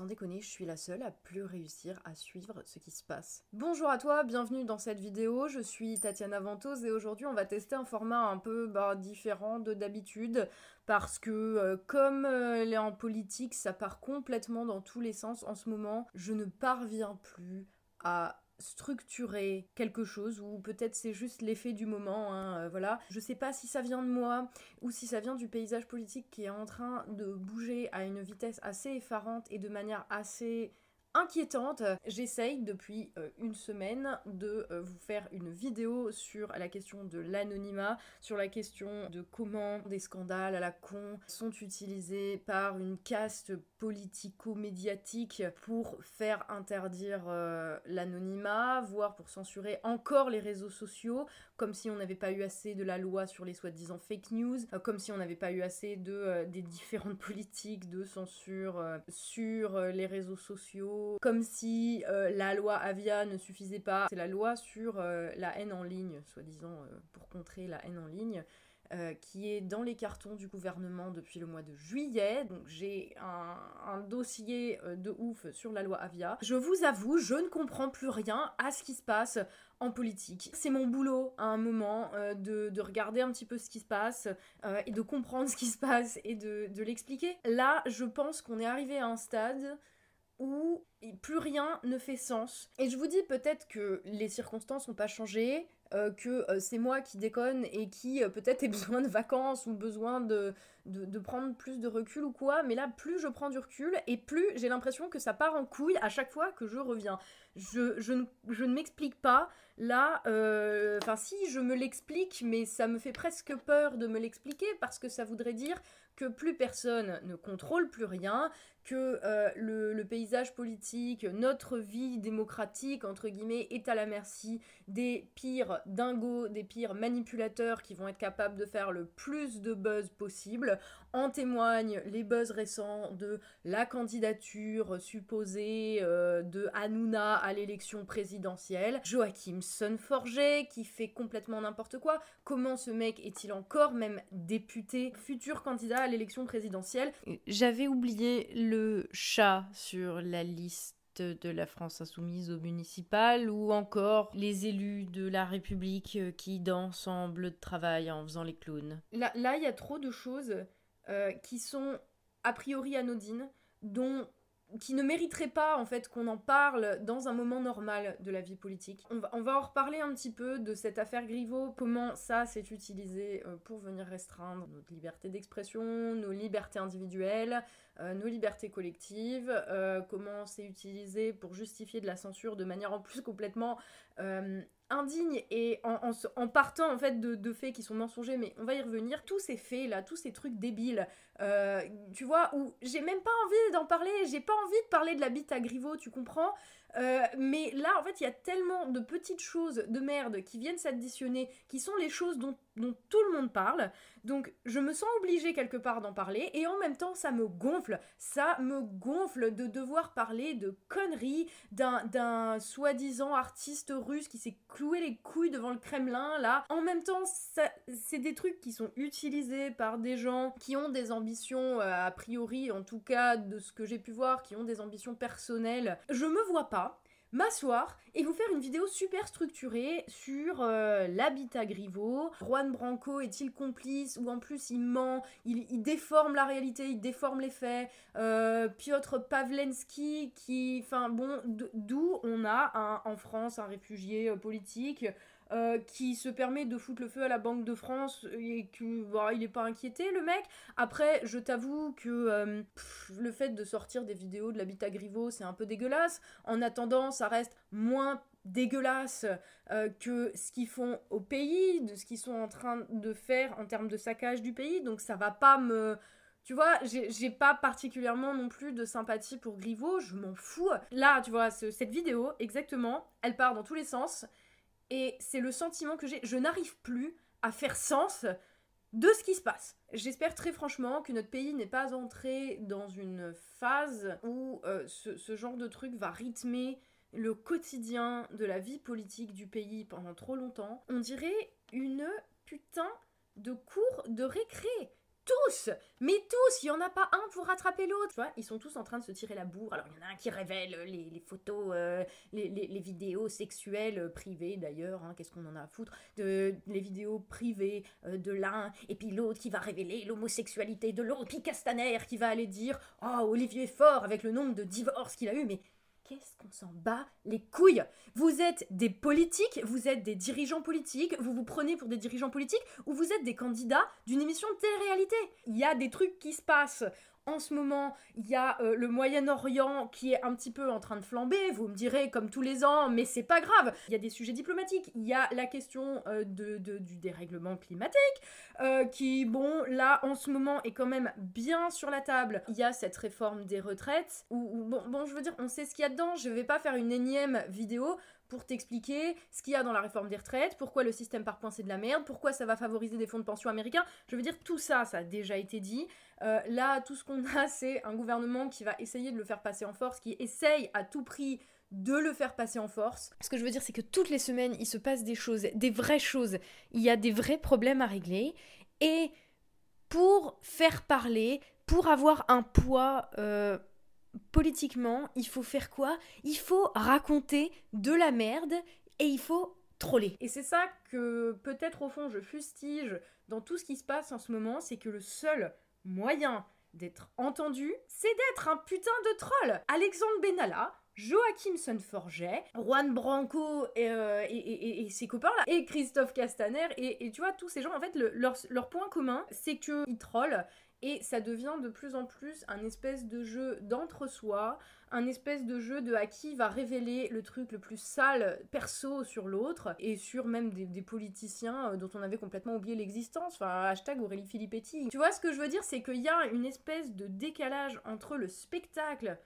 sans déconner, je suis la seule à plus réussir à suivre ce qui se passe. Bonjour à toi, bienvenue dans cette vidéo, je suis Tatiana Ventos et aujourd'hui on va tester un format un peu bah, différent de d'habitude parce que euh, comme euh, est en politique ça part complètement dans tous les sens en ce moment, je ne parviens plus à structurer quelque chose ou peut-être c'est juste l'effet du moment hein, euh, voilà. Je sais pas si ça vient de moi ou si ça vient du paysage politique qui est en train de bouger à une vitesse assez effarante et de manière assez inquiétante. J'essaye depuis euh, une semaine de euh, vous faire une vidéo sur la question de l'anonymat, sur la question de comment des scandales à la con sont utilisés par une caste politico-médiatique pour faire interdire euh, l'anonymat, voire pour censurer encore les réseaux sociaux, comme si on n'avait pas eu assez de la loi sur les soi-disant fake news, comme si on n'avait pas eu assez de des différentes politiques de censure sur les réseaux sociaux comme si euh, la loi Avia ne suffisait pas. C'est la loi sur euh, la haine en ligne, soi-disant, euh, pour contrer la haine en ligne. Qui est dans les cartons du gouvernement depuis le mois de juillet. Donc j'ai un, dossier de ouf sur la loi Avia. Je vous avoue, je ne comprends plus rien à ce qui se passe en politique. C'est mon boulot à un moment de, de, regarder un petit peu ce qui se passe et de comprendre ce qui se passe et de l'expliquer. Là, je pense qu'on est arrivé à un stade où plus rien ne fait sens. Et je vous dis peut-être que les circonstances n'ont pas changé, euh, que euh, c'est moi qui déconne et qui euh, peut-être ai besoin de vacances ou besoin de, de, prendre plus de recul ou quoi, mais là plus je prends du recul et plus j'ai l'impression que ça part en couille à chaque fois que je reviens. Je, je ne, je ne m'explique pas, là, enfin si je me l'explique, mais ça me fait presque peur de me l'expliquer parce que ça voudrait dire que plus personne ne contrôle plus rien, que le, le paysage politique, notre vie démocratique, entre guillemets, est à la merci des pires dingos, des pires manipulateurs qui vont être capables de faire le plus de buzz possible. En témoignent les buzz récents de la candidature supposée euh, de Hanouna à l'élection présidentielle. Joachim Sonforget qui fait complètement n'importe quoi. Comment ce mec est-il encore même député, futur candidat à l'élection présidentielle? J'avais oublié le chat sur la liste de la France insoumise au municipal ou encore les élus de la République euh, qui dansent en bleu de travail en faisant les clowns. Là, il y a trop de choses euh, qui sont a priori anodines, dont qui ne mériterait pas en fait qu'on en parle dans un moment normal de la vie politique. On va, on va en reparler un petit peu de cette affaire Griveaux, comment ça s'est utilisé euh, pour venir restreindre notre liberté d'expression, nos libertés individuelles, euh, nos libertés collectives, comment c'est utilisé pour justifier de la censure de manière en plus complètement indigne et en, partant en fait de, faits qui sont mensongers, mais on va y revenir, tous ces faits là, tous ces trucs débiles, euh, tu vois, où j'ai même pas envie d'en parler, j'ai pas envie de parler de la bite à Griveaux, tu comprends? Euh, mais là, en fait, il y a tellement de petites choses de merde qui viennent s'additionner, qui sont les choses dont, dont, tout le monde parle. Donc, je me sens obligée quelque part d'en parler, et en même temps, ça me gonfle. Ça me gonfle de devoir parler de conneries d'un soi-disant artiste russe qui s'est cloué les couilles devant le Kremlin, là. En même temps, c'est des trucs qui sont utilisés par des gens qui ont des ambitions, euh, a priori, en tout cas, de ce que j'ai pu voir, qui ont des ambitions personnelles. Je me vois pas m'asseoir et vous faire une vidéo super structurée sur euh, l'habitat Griveaux. Juan Branco est-il complice ou en plus il ment, il, déforme la réalité, il déforme les faits. Euh, Piotr Pavlensky qui, enfin bon, d'où on a en France un réfugié euh, politique euh, qui se permet de foutre le feu à la Banque de France et que bah, il est pas inquiété le mec. Après, je t'avoue que euh, le fait de sortir des vidéos de l'habitat Griveaux, c'est un peu dégueulasse. En attendant, ça reste moins dégueulasse euh, que ce qu'ils font au pays, de ce qu'ils sont en train de faire en termes de saccage du pays. Donc ça va pas me tu vois, j'ai pas particulièrement non plus de sympathie pour Griveaux, je m'en fous. Là, tu vois, cette vidéo, exactement, elle part dans tous les sens. Et c'est le sentiment que j'ai. Je n'arrive plus à faire sens de ce qui se passe. J'espère très franchement que notre pays n'est pas entré dans une phase où euh, ce, genre de truc va rythmer le quotidien de la vie politique du pays pendant trop longtemps. On dirait une putain de cours de récré. Tous, mais tous, il y en a pas un pour rattraper l'autre. Tu vois, ils sont tous en train de se tirer la bourre. Alors il y en a un qui révèle les, photos, euh, les, vidéos sexuelles euh, privées d'ailleurs. Hein, qu'est-ce qu'on en a à foutre de les vidéos privées euh, de l'un et puis l'autre qui va révéler l'homosexualité de l'autre. Puis Castaner qui va aller dire oh Olivier Faure avec le nombre de divorces qu'il a eu, mais qu'est-ce qu'on s'en bat les couilles? Vous êtes des politiques, vous êtes des dirigeants politiques, vous vous prenez pour des dirigeants politiques ou vous êtes des candidats d'une émission de télé-réalité? Il y a des trucs qui se passent en ce moment, il y a euh, le Moyen-Orient qui est un petit peu en train de flamber, vous me direz comme tous les ans, mais c'est pas grave. Il y a des sujets diplomatiques, il y a la question euh, du dérèglement climatique, euh, qui, bon, là, en ce moment, est quand même bien sur la table. Il y a cette réforme des retraites, où, bon, bon, je veux dire, on sait ce qu'il y a dedans, je vais pas faire une énième vidéo pour t'expliquer ce qu'il y a dans la réforme des retraites, pourquoi le système par points c'est de la merde, pourquoi ça va favoriser des fonds de pension américains. Je veux dire, tout ça, ça a déjà été dit. Euh, là, tout ce qu'on a, c'est un gouvernement qui va essayer de le faire passer en force, qui essaye à tout prix de le faire passer en force. Ce que je veux dire, c'est que toutes les semaines, il se passe des choses, des vraies choses. Il y a des vrais problèmes à régler. Et pour faire parler, pour avoir un poids euh, politiquement, il faut faire quoi? Il faut raconter de la merde et il faut troller. Et c'est ça que peut-être au fond je fustige dans tout ce qui se passe en ce moment, c'est que le seul moyen d'être entendu, c'est d'être un putain de troll. Alexandre Benalla, Joachim Sonforget, Juan Branco euh, et, ses copains là, et Christophe Castaner, et, tu vois, tous ces gens, en fait, leur, leur, point commun, c'est qu'ils trollent, et ça devient de plus en plus un espèce de jeu d'entre-soi, un espèce de jeu de à qui va révéler le truc le plus sale perso sur l'autre, et sur même des, politiciens euh, dont on avait complètement oublié l'existence, enfin hashtag Aurélie Filippetti. Tu vois ce que je veux dire, c'est qu'il y a une espèce de décalage entre le spectacle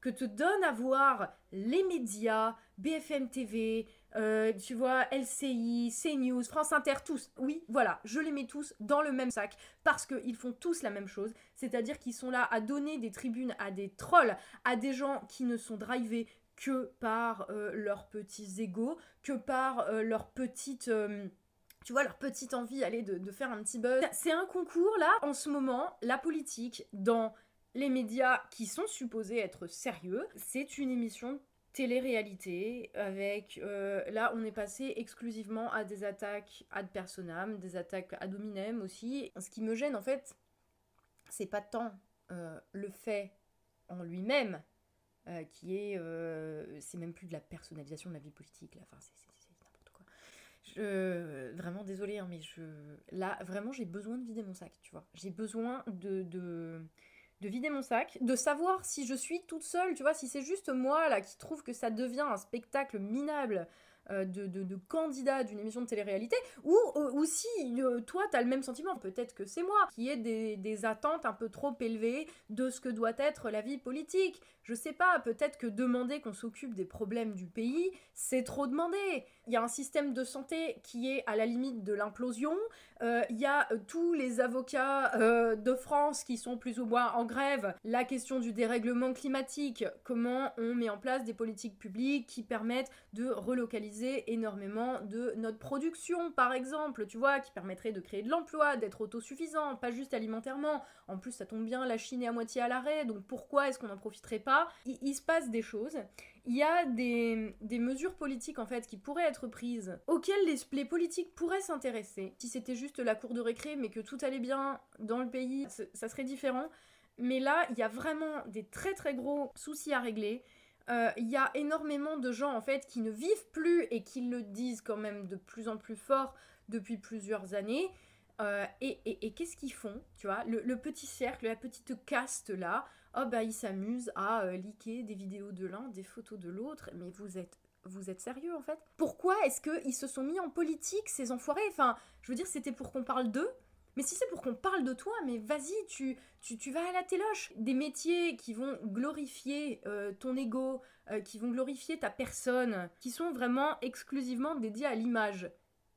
que te donnent à voir les médias, BFM TV, euh, tu vois, LCI, CNews, France Inter, tous. Oui, voilà, je les mets tous dans le même sac parce qu'ils font tous la même chose, c'est-à-dire qu'ils sont là à donner des tribunes à des trolls, à des gens qui ne sont drivés que par euh, leurs petits égaux, que par euh, leur petite tu vois, leur petite envie, allez, de, de faire un petit buzz. C'est un concours, là, en ce moment, la politique, dans les médias qui sont supposés être sérieux, c'est une émission télé-réalité avec euh, là on est passé exclusivement à des attaques ad personam, des attaques ad hominem aussi. Ce qui me gêne en fait, c'est pas tant euh, le fait en lui-même euh, qui est c'est même plus de la personnalisation de la vie politique là, enfin c'est n'importe quoi. Vraiment désolé hein, mais je là vraiment j'ai besoin de vider mon sac, tu vois. J'ai besoin de, de de vider mon sac, de savoir si je suis toute seule, tu vois, si c'est juste moi là qui trouve que ça devient un spectacle minable euh, de, de, candidat d'une émission de télé-réalité, ou, euh, si euh, toi t'as le même sentiment, peut-être que c'est moi, qui ai des, attentes un peu trop élevées de ce que doit être la vie politique. Je sais pas, peut-être que demander qu'on s'occupe des problèmes du pays, c'est trop demander. Il y a un système de santé qui est à la limite de l'implosion. Euh, il y a euh, tous les avocats euh, de France qui sont plus ou moins en grève. La question du dérèglement climatique. Comment on met en place des politiques publiques qui permettent de relocaliser énormément de notre production, par exemple, tu vois, qui permettrait de créer de l'emploi, d'être autosuffisant, pas juste alimentairement. En plus, ça tombe bien, la Chine est à moitié à l'arrêt, donc pourquoi est-ce qu'on n'en profiterait pas il se passe des choses il y a des, mesures politiques en fait qui pourraient être prises, auxquelles les, politiques pourraient s'intéresser. Si c'était juste la cour de récré, mais que tout allait bien dans le pays, ça serait différent. Mais là, il y a vraiment des très très gros soucis à régler. Euh, il y a énormément de gens en fait qui ne vivent plus et qui le disent quand même de plus en plus fort depuis plusieurs années. Euh, et, qu'est-ce qu'ils font Tu vois, le, petit cercle, la petite caste là, oh bah ils s'amusent à euh, liker des vidéos de l'un, des photos de l'autre, mais vous êtes vous êtes sérieux en fait? Pourquoi est-ce qu'ils se sont mis en politique, ces enfoirés? Enfin, je veux dire, c'était pour qu'on parle d'eux. Mais si c'est pour qu'on parle de toi, mais vas-y, tu, tu, vas à la téloche. Des métiers qui vont glorifier euh, ton ego, euh, qui vont glorifier ta personne, qui sont vraiment exclusivement dédiés à l'image.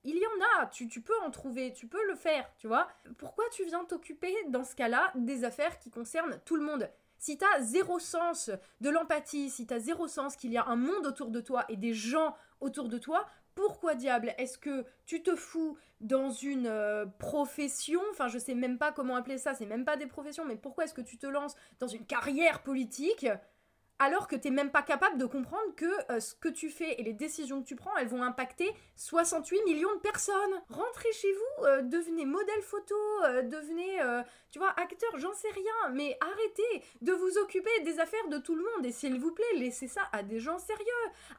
Il y en a, tu, tu, peux en trouver, tu peux le faire, tu vois. Pourquoi tu viens t'occuper dans ce cas-là des affaires qui concernent tout le monde? Si t'as zéro sens de l'empathie, si t'as zéro sens qu'il y a un monde autour de toi et des gens autour de toi, pourquoi diable est-ce que tu te fous dans une euh, profession, enfin je sais même pas comment appeler ça, c'est même pas des professions, mais pourquoi est-ce que tu te lances dans une carrière politique? Alors que tu n'es même pas capable de comprendre que euh, ce que tu fais et les décisions que tu prends, elles vont impacter 68 millions de personnes. Rentrez chez vous, euh, devenez modèle photo, euh, devenez, tu vois, acteur, j'en sais rien, mais arrêtez de vous occuper des affaires de tout le monde et s'il vous plaît, laissez ça à des gens sérieux,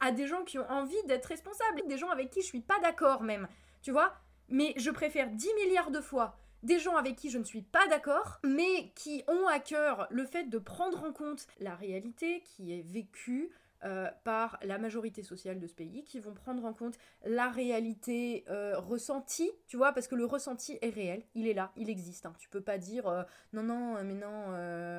à des gens qui ont envie d'être responsables, des gens avec qui je suis pas d'accord même, tu vois. Mais je préfère 10 milliards de fois des gens avec qui je ne suis pas d'accord, mais qui ont à cœur le fait de prendre en compte la réalité qui est vécue euh, par la majorité sociale de ce pays qui vont prendre en compte la réalité euh, ressentie, tu vois, parce que le ressenti est réel, il est là, il existe. Hein. Tu peux pas dire euh, non, non, mais non,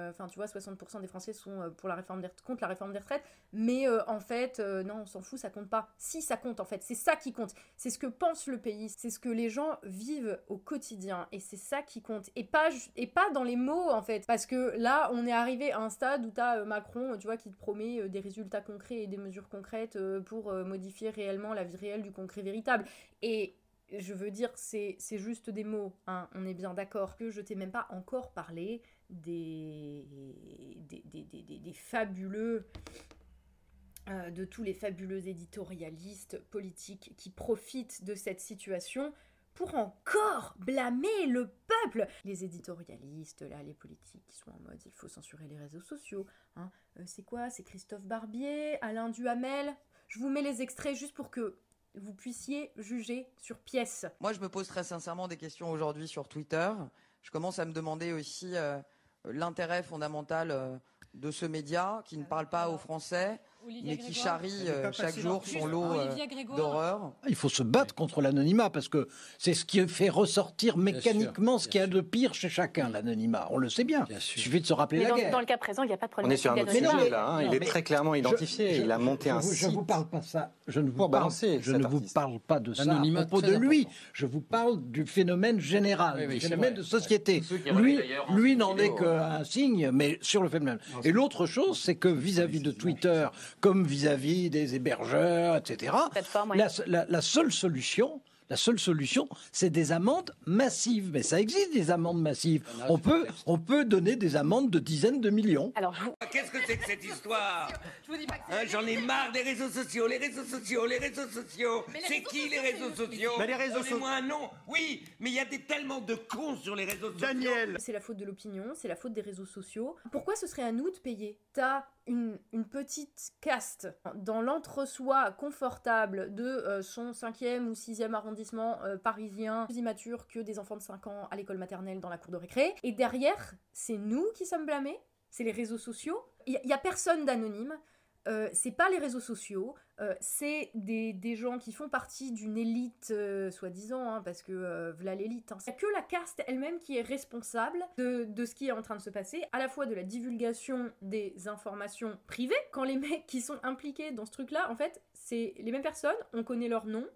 enfin, tu vois, 60% des Français sont pour la réforme des, contre la réforme des retraites, mais en fait, non, on s'en fout, ça compte pas. Si, ça compte en fait, c'est ça qui compte, c'est ce que pense le pays, c'est ce que les gens vivent au quotidien, et c'est ça qui compte, et pas, et pas dans les mots en fait, parce que là, on est arrivé à un stade où tu as Macron, tu vois, qui te promet des résultats et des mesures concrètes euh, pour euh, modifier réellement la vie réelle du concret véritable. Et je veux dire, c'est juste des mots, hein, on est bien d'accord. Que je t'ai même pas encore parlé des, des, des, des, des fabuleux euh, de tous les fabuleux éditorialistes politiques qui profitent de cette situation pour encore blâmer le peuple. Les éditorialistes, là, les politiques qui sont en mode il faut censurer les réseaux sociaux. Hein. Euh, c'est quoi? C'est Christophe Barbier, Alain Duhamel? Je vous mets les extraits juste pour que vous puissiez juger sur pièce. Moi, je me pose très sincèrement des questions aujourd'hui sur Twitter. Je commence à me demander aussi euh, l'intérêt fondamental euh, de ce média qui ne parle pas aux Français mais qui charrie euh, chaque jour son lot euh, d'horreur. Il faut se battre contre l'anonymat parce que c'est ce qui fait ressortir mécaniquement ce qu'il y a de pire chez chacun, l'anonymat. On le sait bien. Il suffit de se rappeler la guerre. Dans le cas présent, il n'y a pas de problème. On est sur un autre sujet là. Hein. il est très clairement identifié. il a monté un site. Je ne vous parle pas ça. Je ne vous parle, je ne vous parle pas de ça à propos de lui. Je vous parle du phénomène général, du phénomène de société. Lui, lui n'en est qu'un signe, mais sur le phénomène. Et l'autre chose, c'est que vis-à-vis de Twitter, comme vis-à-vis des hébergeurs, etc. la, seule solution, la seule solution, c'est des amendes massives. Mais ça existe des amendes massives. on peut, on peut donner des amendes de dizaines de millions. Alors, qu'est-ce que c'est que cette histoire hein, J'en ai marre des réseaux sociaux, les réseaux sociaux, les réseaux sociaux. C'est qui les réseaux sociaux mais les réseaux sociaux. moi un nom. Oui, mais il y a des, tellement de cons sur les réseaux sociaux. Daniel. C'est la faute de l'opinion, c'est la faute des réseaux sociaux. Pourquoi ce serait à nous de payer? T'as une, petite caste dans l'entre-soi confortable de euh, son cinquième ou sixième arrondissement euh, parisien, plus immature que des enfants de 5 ans à l'école maternelle dans la cour de récré. Et derrière, c'est nous qui sommes blâmés, c'est les réseaux sociaux. Il n'y a, personne d'anonyme. Euh, c'est pas les réseaux sociaux, euh, c'est des, gens qui font partie d'une élite, euh, soi-disant, hein, parce que voilà l'élite. Hein. C'est que la caste elle-même qui est responsable de, de, ce qui est en train de se passer, à la fois de la divulgation des informations privées. Quand les mecs qui sont impliqués dans ce truc-là, en fait, c'est les mêmes personnes, on connaît leur nom,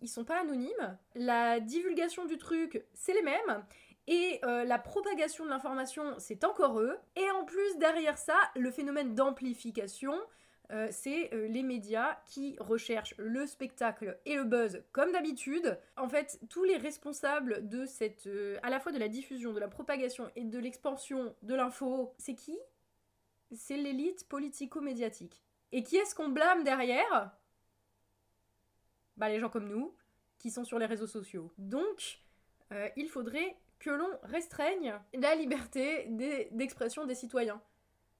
ils sont pas anonymes. La divulgation du truc, c'est les mêmes. Et euh, la propagation de l'information, c'est encore eux. Et en plus, derrière ça, le phénomène d'amplification, euh, c'est euh, les médias qui recherchent le spectacle et le buzz comme d'habitude. En fait, tous les responsables de cette, à la fois de la diffusion, de la propagation et de l'expansion de l'info, c'est qui? C'est l'élite politico-médiatique. Et qui est-ce qu'on blâme derrière? Bah les gens comme nous, qui sont sur les réseaux sociaux. Donc, il faudrait que l'on restreigne la liberté d'expression des citoyens.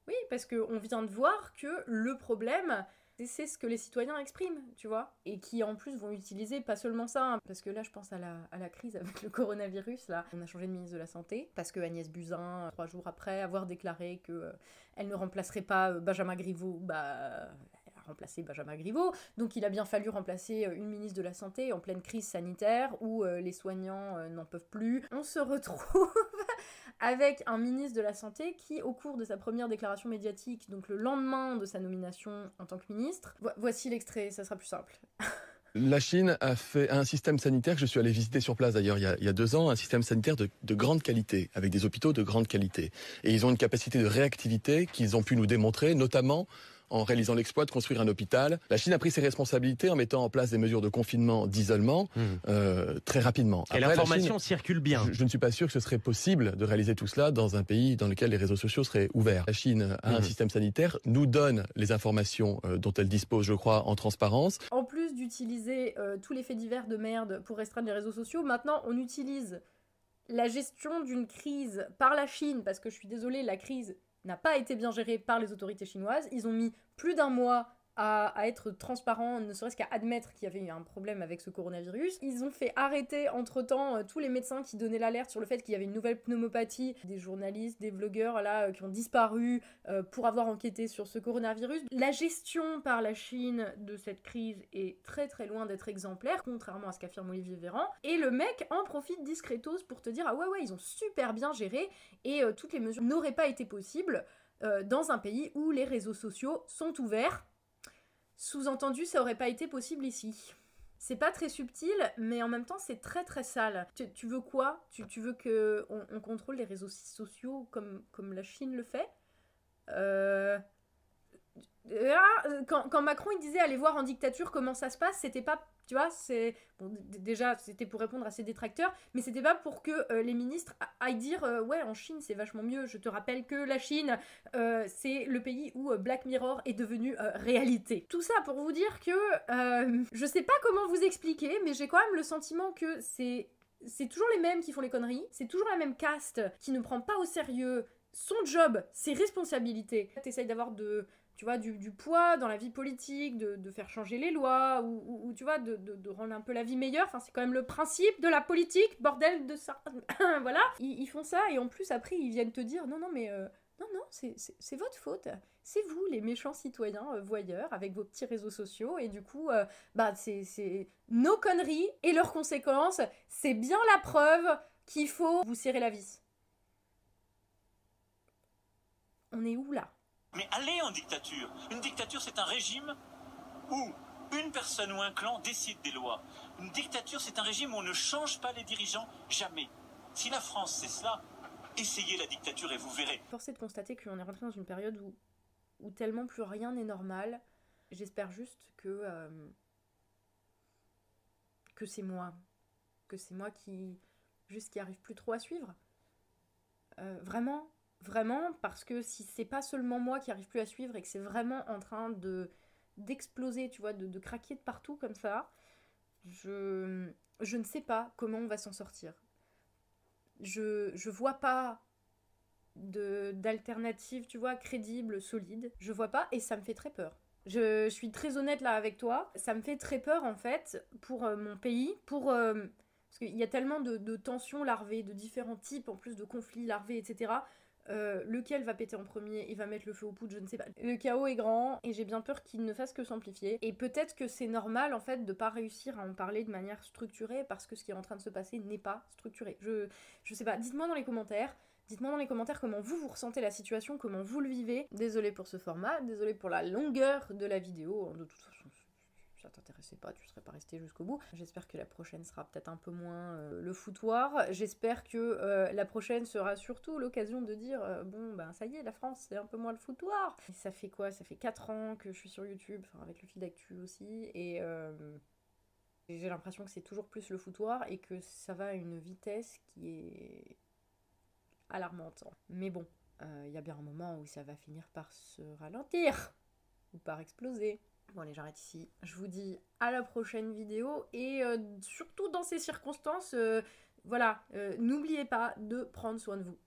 Oui, parce qu'on vient de voir que le problème, c'est ce que les citoyens expriment, tu vois, et qui en plus vont utiliser pas seulement ça, hein, parce que là je pense à la, à la, crise avec le coronavirus, là, on a changé de ministre de la Santé, parce que Agnès Buzyn, trois jours après avoir déclaré que euh, elle ne remplacerait pas euh, Benjamin Griveaux, bah remplacer Benjamin Griveaux. Donc il a bien fallu remplacer euh, une ministre de la Santé en pleine crise sanitaire où euh, les soignants euh, n'en peuvent plus. On se retrouve avec un ministre de la Santé qui, au cours de sa première déclaration médiatique, donc le lendemain de sa nomination en tant que ministre, voici l'extrait, ça sera plus simple. La Chine a fait un système sanitaire que je suis allé visiter sur place d'ailleurs il, y a deux ans, un système sanitaire de, de, grande qualité, avec des hôpitaux de grande qualité. Et ils ont une capacité de réactivité qu'ils ont pu nous démontrer, notamment en réalisant l'exploit de construire un hôpital. La Chine a pris ses responsabilités en mettant en place des mesures de confinement, d'isolement, hmm. euh, très rapidement. Et l'information circule bien. Je, ne suis pas sûr que ce serait possible de réaliser tout cela dans un pays dans lequel les réseaux sociaux seraient ouverts. La Chine a un hmm. système sanitaire, nous donne les informations euh, dont elle dispose, je crois, en transparence. En plus d'utiliser euh, tous les faits divers de merde pour restreindre les réseaux sociaux, maintenant on utilise la gestion d'une crise par la Chine, parce que je suis désolée, la crise n'a pas été bien géré par les autorités chinoises. Ils ont mis plus d'un mois à, être transparent, ne serait-ce qu'à admettre qu'il y avait eu un problème avec ce coronavirus. Ils ont fait arrêter entre-temps euh, tous les médecins qui donnaient l'alerte sur le fait qu'il y avait une nouvelle pneumopathie, des journalistes, des vlogueurs là euh, qui ont disparu euh, pour avoir enquêté sur ce coronavirus. La gestion par la Chine de cette crise est très très loin d'être exemplaire, contrairement à ce qu'affirme Olivier Véran. Et le mec en profite discretos pour te dire ah ouais ouais ils ont super bien géré et toutes les mesures n'auraient pas été possibles dans un pays où les réseaux sociaux sont ouverts sous-entendu, ça aurait pas été possible ici. C'est pas très subtil, mais en même temps, c'est très très sale. Tu, veux quoi? Tu, veux que on, contrôle les réseaux sociaux comme, comme la Chine le fait? Euh, quand, quand, Macron il disait aller voir en dictature comment ça se passe, c'était pas tu vois, c'est. Bon, déjà, c'était pour répondre à ses détracteurs, mais c'était pas pour que euh, les ministres aillent dire euh, Ouais, en Chine, c'est vachement mieux. Je te rappelle que la Chine, euh, c'est le pays où Black Mirror est devenu réalité. Tout ça pour vous dire que. je sais pas comment vous expliquer, mais j'ai quand même le sentiment que c'est. C'est toujours les mêmes qui font les conneries, c'est toujours la même caste qui ne prend pas au sérieux son job, ses responsabilités. T'essayes d'avoir de, tu vois, du, poids dans la vie politique, de, faire changer les lois, ou, tu vois, de, rendre un peu la vie meilleure. C'est quand même le principe de la politique, bordel de ça. voilà. Ils, font ça, et en plus, après, ils viennent te dire, non, non, mais... Euh, non, non, c'est votre faute. C'est vous, les méchants citoyens euh, voyeurs, avec vos petits réseaux sociaux. Et du coup, euh, bah, c'est nos conneries et leurs conséquences. C'est bien la preuve qu'il faut vous serrer la vis. On est où là? Mais allez en dictature. Une dictature, c'est un régime où une personne ou un clan décide des lois. Une dictature, c'est un régime où on ne change pas les dirigeants jamais. Si la France, c'est cela, essayez la dictature et vous verrez. Force de constater qu'on est rentré dans une période où, tellement plus rien n'est normal. J'espère juste que, euh, que c'est moi. Que c'est moi qui, juste arrive plus trop à suivre. Euh, vraiment, Vraiment, parce que si c'est pas seulement moi qui arrive plus à suivre et que c'est vraiment en train de d'exploser, tu vois, de, craquer de partout comme ça, je, je ne sais pas comment on va s'en sortir. Je, je vois pas d'alternative, tu vois, crédible, solide. Je vois pas et ça me fait très peur. Je, suis très honnête là avec toi. Ça me fait très peur en fait pour euh, mon pays, pour... Euh, parce qu'il y a tellement de, de, tensions larvées, de différents types en plus de conflits larvés, etc. Euh, lequel va péter en premier Il va mettre le feu aux poudres, je ne sais pas. Le chaos est grand et j'ai bien peur qu'il ne fasse que s'amplifier. Et peut-être que c'est normal en fait de pas réussir à en parler de manière structurée parce que ce qui est en train de se passer n'est pas structuré. Je, je sais pas, dites-moi dans les commentaires. Dites-moi dans les commentaires comment vous vous ressentez la situation, comment vous le vivez. Désolé pour ce format, désolé pour la longueur de la vidéo. De toute façon, ça t'intéressait pas, tu serais pas resté jusqu'au bout. J'espère que la prochaine sera peut-être un peu moins euh, le foutoir. J'espère que euh, la prochaine sera surtout l'occasion de dire euh, bon ben ça y est, la France c'est un peu moins le foutoir. ça fait quoi? Ça fait 4 ans que je suis sur YouTube, enfin avec le fil d'actu aussi, et j'ai l'impression que c'est toujours plus le foutoir et que ça va à une vitesse qui est alarmante. Mais bon, il y a bien un moment où ça va finir par se ralentir ou par exploser. Bon allez, j'arrête ici. Je vous dis à la prochaine vidéo et euh, surtout dans ces circonstances, euh, voilà, euh, n'oubliez pas de prendre soin de vous.